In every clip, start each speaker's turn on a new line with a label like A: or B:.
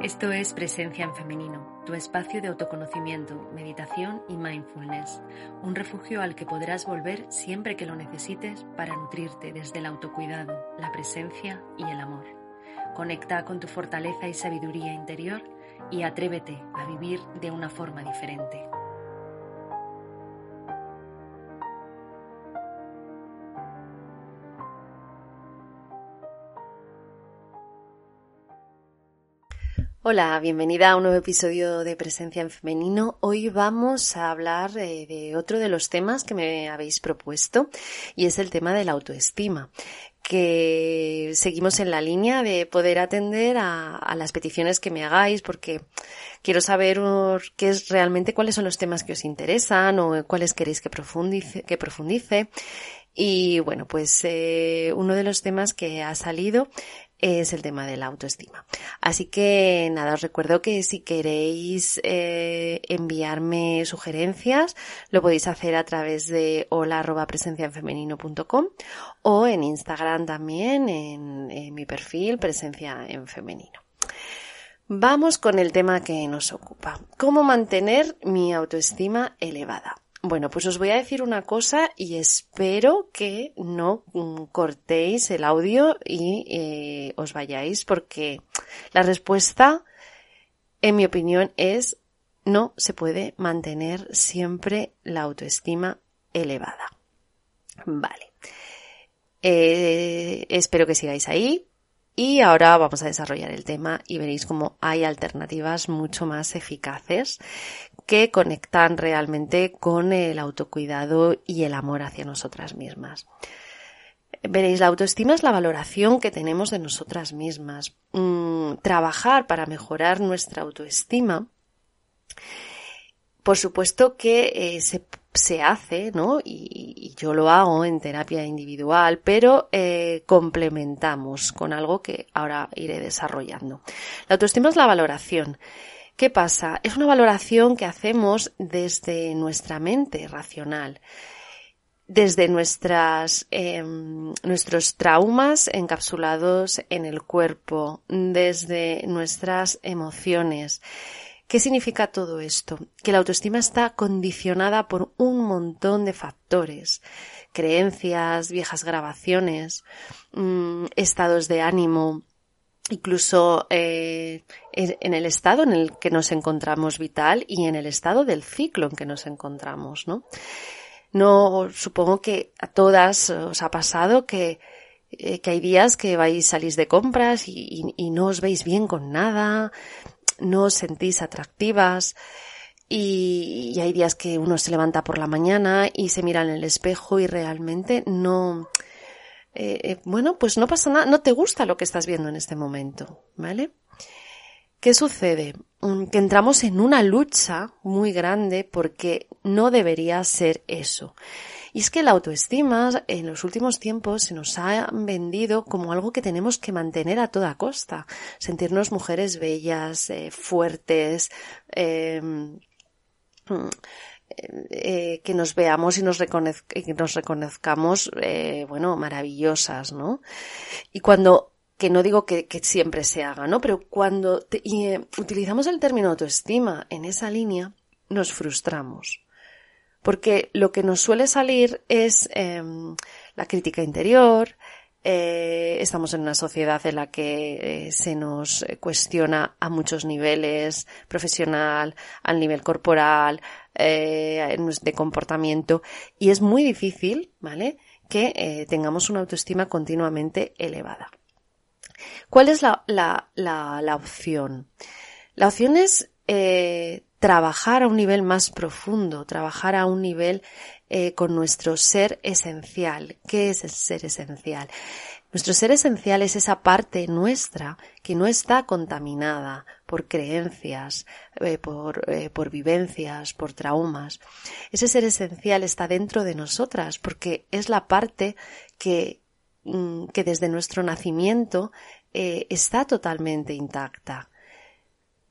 A: Esto es Presencia en Femenino, tu espacio de autoconocimiento, meditación y mindfulness, un refugio al que podrás volver siempre que lo necesites para nutrirte desde el autocuidado, la presencia y el amor. Conecta con tu fortaleza y sabiduría interior y atrévete a vivir de una forma diferente. Hola, bienvenida a un nuevo episodio de Presencia en Femenino. Hoy vamos a hablar eh, de otro de los temas que me habéis propuesto y es el tema de la autoestima que seguimos en la línea de poder atender a, las peticiones que me hagáis porque quiero saber qué es realmente cuáles son los temas que os interesan o cuáles queréis que profundice, que profundice. Y bueno, pues eh, uno de los temas que ha salido es el tema de la autoestima. Así que nada, os recuerdo que si queréis eh, enviarme sugerencias, lo podéis hacer a través de hola o en Instagram también, en, en mi perfil Presencia en Femenino. Vamos con el tema que nos ocupa. ¿Cómo mantener mi autoestima elevada? Bueno, pues os voy a decir una cosa y espero que no mm, cortéis el audio y eh, os vayáis porque la respuesta, en mi opinión, es no se puede mantener siempre la autoestima elevada. Vale. Eh, espero que sigáis ahí. Y ahora vamos a desarrollar el tema y veréis cómo hay alternativas mucho más eficaces que conectan realmente con el autocuidado y el amor hacia nosotras mismas. Veréis, la autoestima es la valoración que tenemos de nosotras mismas. Mm, trabajar para mejorar nuestra autoestima por supuesto que eh, se, se, hace, ¿no? Y, yo lo hago en terapia individual, pero eh, complementamos con algo que ahora iré desarrollando. La autoestima es la valoración. ¿Qué pasa? Es una valoración que hacemos desde nuestra mente racional desde nuestras, em, nuestros traumas encapsulados en el cuerpo, desde nuestras emociones, ¿Qué significa todo esto? Que la autoestima está condicionada por un montón de factores, creencias, viejas grabaciones, mm, estados de ánimo, incluso eh, en el estado en el que nos encontramos vital y en el estado del ciclo en que nos encontramos, ¿no? No, supongo que a todas os ha pasado que, eh, que hay días que vais, salís de compras y, y, no os veis bien con nada, no os sentís atractivas y, hay días que uno se levanta por la mañana y se mira en el espejo y realmente no, eh, eh, bueno, pues no pasa nada, no te gusta lo que estás viendo en este momento, ¿vale? ¿Qué sucede? Mm, que entramos en una lucha muy grande porque no debería ser eso. Y es que la autoestima en los últimos tiempos se nos ha vendido como algo que tenemos que mantener a toda costa. Sentirnos mujeres bellas, eh, fuertes, em, eh, que nos veamos y nos, reconozcamos, eh, bueno, maravillosas, ¿no? Y cuando que no digo que, siempre se haga, ¿no? Pero cuando utilizamos el término autoestima en esa línea, nos frustramos porque lo que nos suele salir es em, la crítica interior, eh, estamos en una sociedad en la que eh, se nos cuestiona a muchos niveles, profesional, al nivel corporal, eh, de comportamiento, y es muy difícil, ¿vale? Que tengamos una autoestima continuamente elevada. ¿Cuál es la, la, la, la opción? La opción es trabajar a un nivel más profundo, trabajar a un nivel eh, con nuestro ser esencial. ¿Qué es el ser esencial? Nuestro ser esencial es esa parte nuestra que no está contaminada por creencias, eh, por, eh, por vivencias, por traumas. Ese ser esencial está dentro de nosotras porque es la parte que, mm, que desde nuestro nacimiento eh, está totalmente intacta.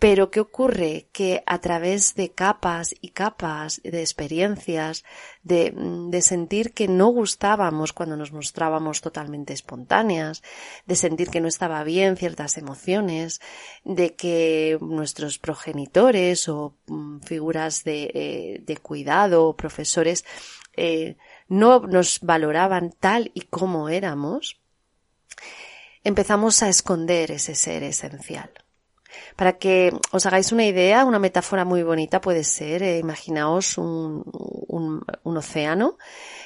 A: Pero ¿qué ocurre? Que a través de capas y capas de experiencias, de, de, sentir que no gustábamos cuando nos mostrábamos totalmente espontáneas, de sentir que no estaba bien ciertas emociones, de que nuestros progenitores o mm, figuras de, eh, de cuidado, profesores, eh, no nos valoraban tal y como éramos, empezamos a esconder ese ser esencial. Para que os hagáis una idea, una metáfora muy bonita puede ser, eh, imaginaos un, océano.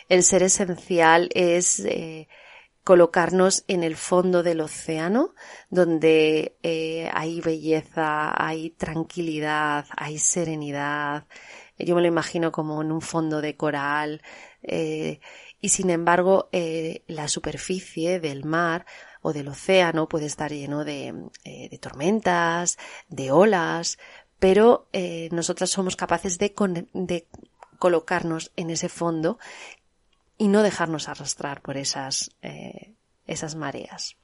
A: El ser esencial es eh, colocarnos en el fondo del océano, donde eh, hay belleza, hay tranquilidad, hay serenidad. Yo me lo imagino como en un fondo de coral. Y sin embargo, la superficie del mar o del océano puede estar lleno de, eh, de tormentas, de olas, pero eh, nosotras somos capaces de, de colocarnos en ese fondo y no dejarnos arrastrar por esas, eh, esas mareas.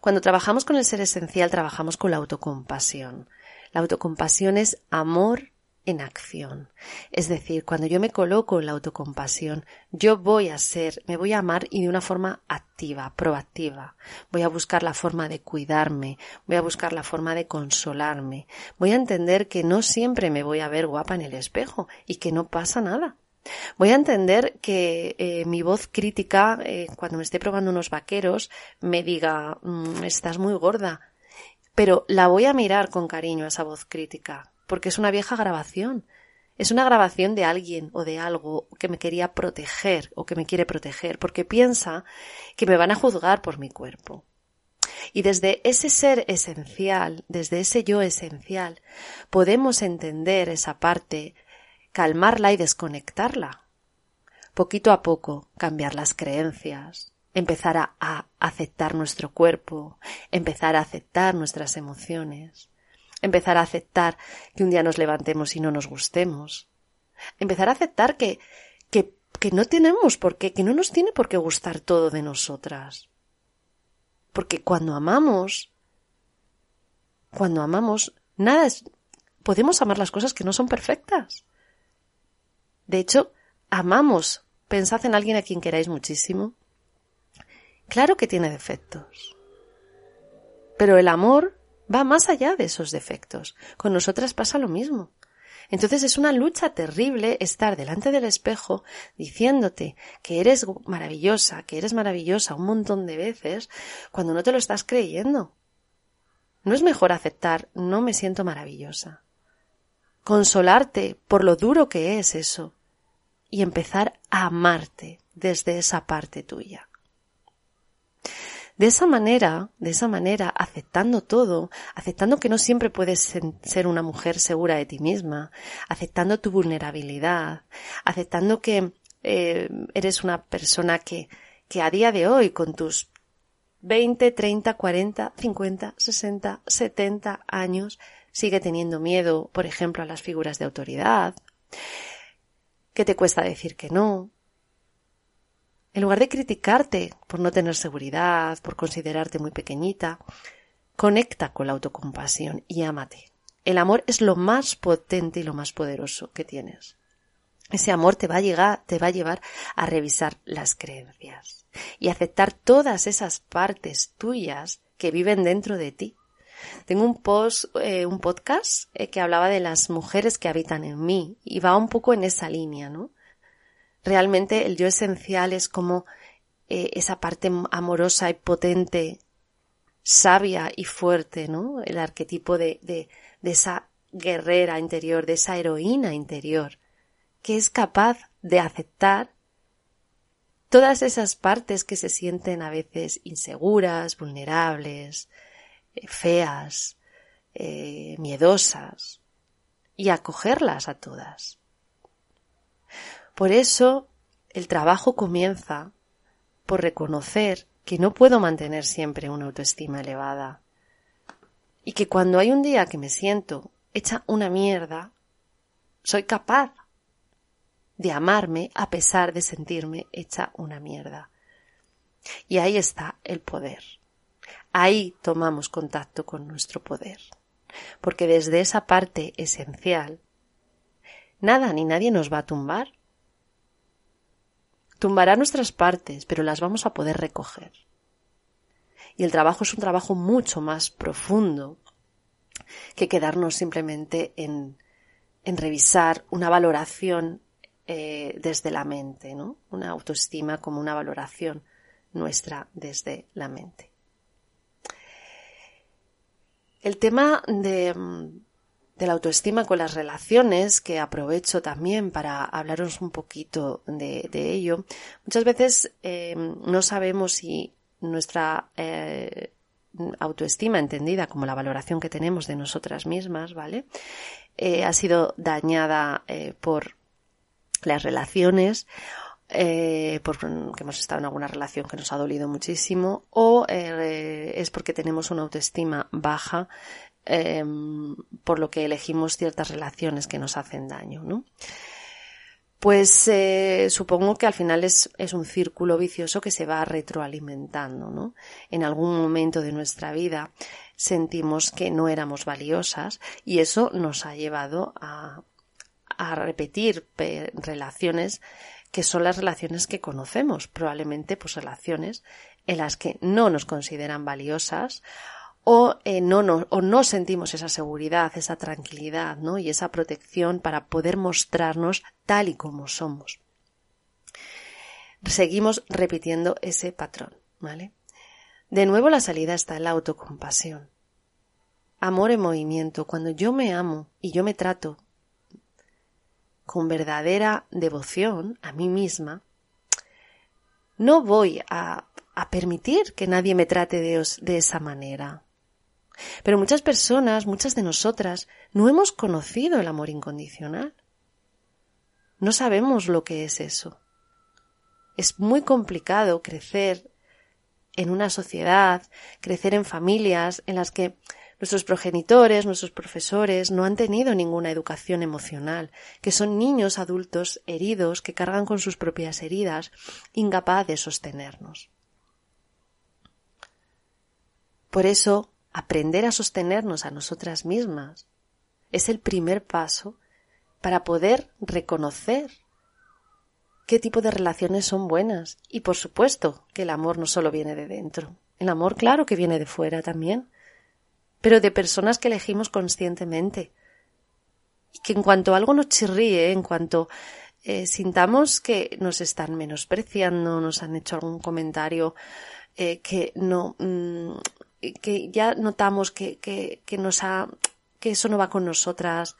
A: Cuando trabajamos con el ser esencial, trabajamos con la autocompasión. La autocompasión es amor en acción. Es decir, cuando yo me coloco en la autocompasión, yo voy a ser, me voy a amar y de una forma activa, proactiva. Voy a buscar la forma de cuidarme, voy a buscar la forma de consolarme. Voy a entender que no siempre me voy a ver guapa en el espejo y que no pasa nada. Voy a entender que eh, mi voz crítica, eh, cuando me esté probando unos vaqueros, me diga, mmm, estás muy gorda. Pero la voy a mirar con cariño a esa voz crítica, porque es una vieja grabación. Es una grabación de alguien o de algo que me quería proteger o que me quiere proteger, porque piensa que me van a juzgar por mi cuerpo. Y desde ese ser esencial, desde ese yo esencial, podemos entender esa parte, calmarla y desconectarla. Poquito a poco cambiar las creencias, empezar a, a aceptar nuestro cuerpo, empezar a aceptar nuestras emociones, empezar a aceptar que un día nos levantemos y no nos gustemos, empezar a aceptar que, que, que no tenemos por qué, que no nos tiene por qué gustar todo de nosotras. Porque cuando amamos, cuando amamos, nada es, podemos amar las cosas que no son perfectas. De hecho, amamos, pensad en alguien a quien queráis muchísimo. Claro que tiene defectos. Pero el amor va más allá de esos defectos. Con nosotras pasa lo mismo. Entonces es una lucha terrible estar delante del espejo diciéndote que eres maravillosa, que eres maravillosa un montón de veces cuando no te lo estás creyendo. ¿No es mejor aceptar no me siento maravillosa? Consolarte por lo duro que es eso y empezar a amarte desde esa parte tuya. De esa manera, de esa manera, aceptando todo, aceptando que no siempre puedes ser una mujer segura de ti misma, aceptando tu vulnerabilidad, aceptando que eh, eres una persona que, que a día de hoy, con tus 20, 30, 40, 50, 60, 70 años, sigue teniendo miedo, por ejemplo, a las figuras de autoridad, que te cuesta decir que no, en lugar de criticarte por no tener seguridad, por considerarte muy pequeñita, conecta con la autocompasión y ámate. El amor es lo más potente y lo más poderoso que tienes. Ese amor te va a llegar, te va a llevar a revisar las creencias y aceptar todas esas partes tuyas que viven dentro de ti. Tengo un post, eh, un podcast eh, que hablaba de las mujeres que habitan en mí y va un poco en esa línea, ¿no? Realmente el yo esencial es como eh, esa parte amorosa y potente, sabia y fuerte, ¿no? El arquetipo de, de, esa guerrera interior, de esa heroína interior, que es capaz de aceptar todas esas partes que se sienten a veces inseguras, vulnerables, eh, feas, eh, miedosas, y acogerlas a todas. Por eso el trabajo comienza por reconocer que no puedo mantener siempre una autoestima elevada. Y que cuando hay un día que me siento hecha una mierda, soy capaz de amarme a pesar de sentirme hecha una mierda. Y ahí está el poder. Ahí tomamos contacto con nuestro poder. Porque desde esa parte esencial, nada ni nadie nos va a tumbar. Tumbará nuestras partes, pero las vamos a poder recoger. Y el trabajo es un trabajo mucho más profundo que quedarnos simplemente en, en revisar una valoración eh, desde la mente, ¿no? Una autoestima como una valoración nuestra desde la mente. El tema de, de la autoestima con las relaciones, que aprovecho también para hablaros un poquito de, ello, muchas veces eh, no sabemos si nuestra eh, autoestima entendida como la valoración que tenemos de nosotras mismas, ¿vale? Eh, ha sido dañada eh, por las relaciones, eh, porque hemos estado en alguna relación que nos ha dolido muchísimo, o es porque tenemos una autoestima baja, em, por lo que elegimos ciertas relaciones que nos hacen daño, ¿no? pues eh, supongo que al final es, es, un círculo vicioso que se va retroalimentando, ¿no? En algún momento de nuestra vida sentimos que no éramos valiosas y eso nos ha llevado a, a repetir relaciones que son las relaciones que conocemos, probablemente pues relaciones en las que no nos consideran valiosas o, eh, no, o no sentimos esa seguridad, esa tranquilidad, ¿no? Y esa protección para poder mostrarnos tal y como somos. Seguimos repitiendo ese patrón, ¿vale? De nuevo la salida está en la autocompasión. Amor en movimiento. Cuando yo me amo y yo me trato con verdadera devoción a mí misma, no voy a, a permitir que nadie me trate de, de esa manera. Pero muchas personas, muchas de nosotras, no hemos conocido el amor incondicional. No sabemos lo que es eso. Es muy complicado crecer en una sociedad, crecer en familias en las que nuestros progenitores, nuestros profesores no han tenido ninguna educación emocional, que son niños adultos heridos que cargan con sus propias heridas, incapaces de sostenernos. Por eso, aprender a sostenernos a nosotras mismas es el primer paso para poder reconocer qué tipo de relaciones son buenas. Y por supuesto que el amor no solo viene de dentro. El amor, claro que viene de fuera también. Pero de personas que elegimos conscientemente. Y que en cuanto algo nos chirríe, en cuanto eh, sintamos que nos están menospreciando, nos han hecho algún comentario eh, que no, mm, que ya notamos que, que, que nos ha, que eso no va con nosotras,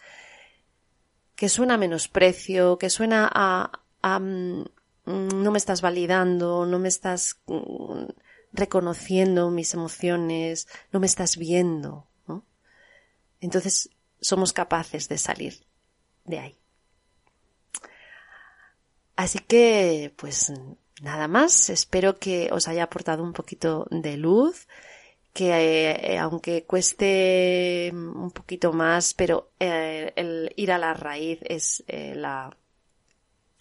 A: que suena a menosprecio, que suena a, a mm, no me estás validando, no me estás mm, reconociendo mis emociones, no me estás viendo. Entonces somos capaces de salir de ahí. Así que, pues nada más, espero que os haya aportado un poquito de luz que eh, aunque cueste un poquito más, pero eh, el ir a la raíz es eh, la,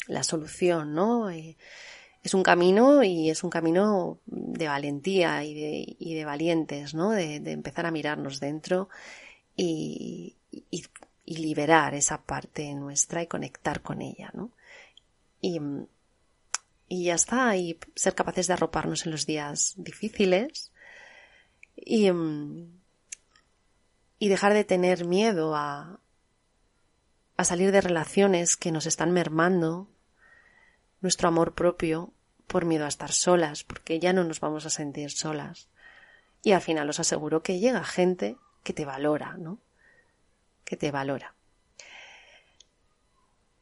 A: la solución, ¿no? es un camino y es un camino de valentía y de, y de valientes, ¿no? De, de, empezar a mirarnos dentro y, y, y, liberar esa parte nuestra y conectar con ella, ¿no? Y, y ya está, y ser capaces de arroparnos en los días difíciles, y, mm, y dejar de tener miedo a, a salir de relaciones que nos están mermando nuestro amor propio por miedo a estar solas, porque ya no nos vamos a sentir solas. Y al final os aseguro que llega gente que te valora, ¿no? Que te valora.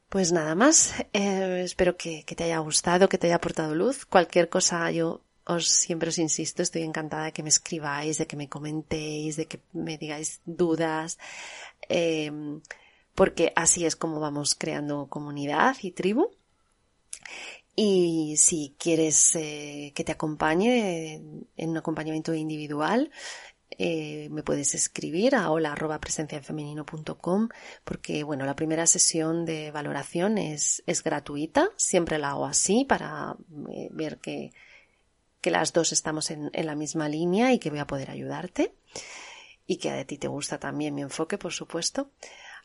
A: Pues nada más, eh, espero que, que, te haya gustado, que te haya aportado luz. Cualquier cosa yo os siempre os insisto, estoy encantada de que me escribáis, de que me comentéis, de que me digáis dudas, eh, porque así es como vamos creando comunidad y tribu. Y si quieres eh, que te acompañe en un acompañamiento individual, eh, me puedes escribir a hola porque bueno, la primera sesión de valoración es, es gratuita, siempre la hago así para eh, ver que, que las dos estamos en, en, la misma línea y que voy a poder ayudarte y que a ti te gusta también mi enfoque, por supuesto.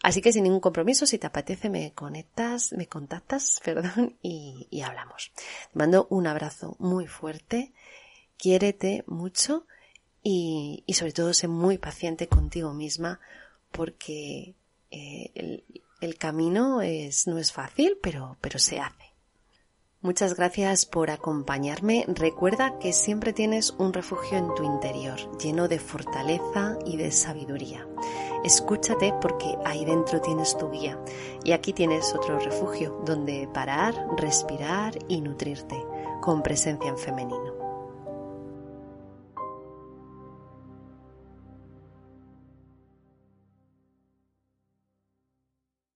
A: Así que sin ningún compromiso, si te apetece, me conectas, me contactas, perdón, y, y hablamos. Te mando un abrazo muy fuerte, quiérete mucho y, y sobre todo sé muy paciente contigo misma porque eh, el, el, camino es, no es fácil, pero, pero se hace. Muchas gracias por acompañarme. Recuerda que siempre tienes un refugio en tu interior, lleno de fortaleza y de sabiduría. Escúchate porque ahí dentro tienes tu guía y aquí tienes otro refugio donde parar, respirar y nutrirte con presencia en femenino.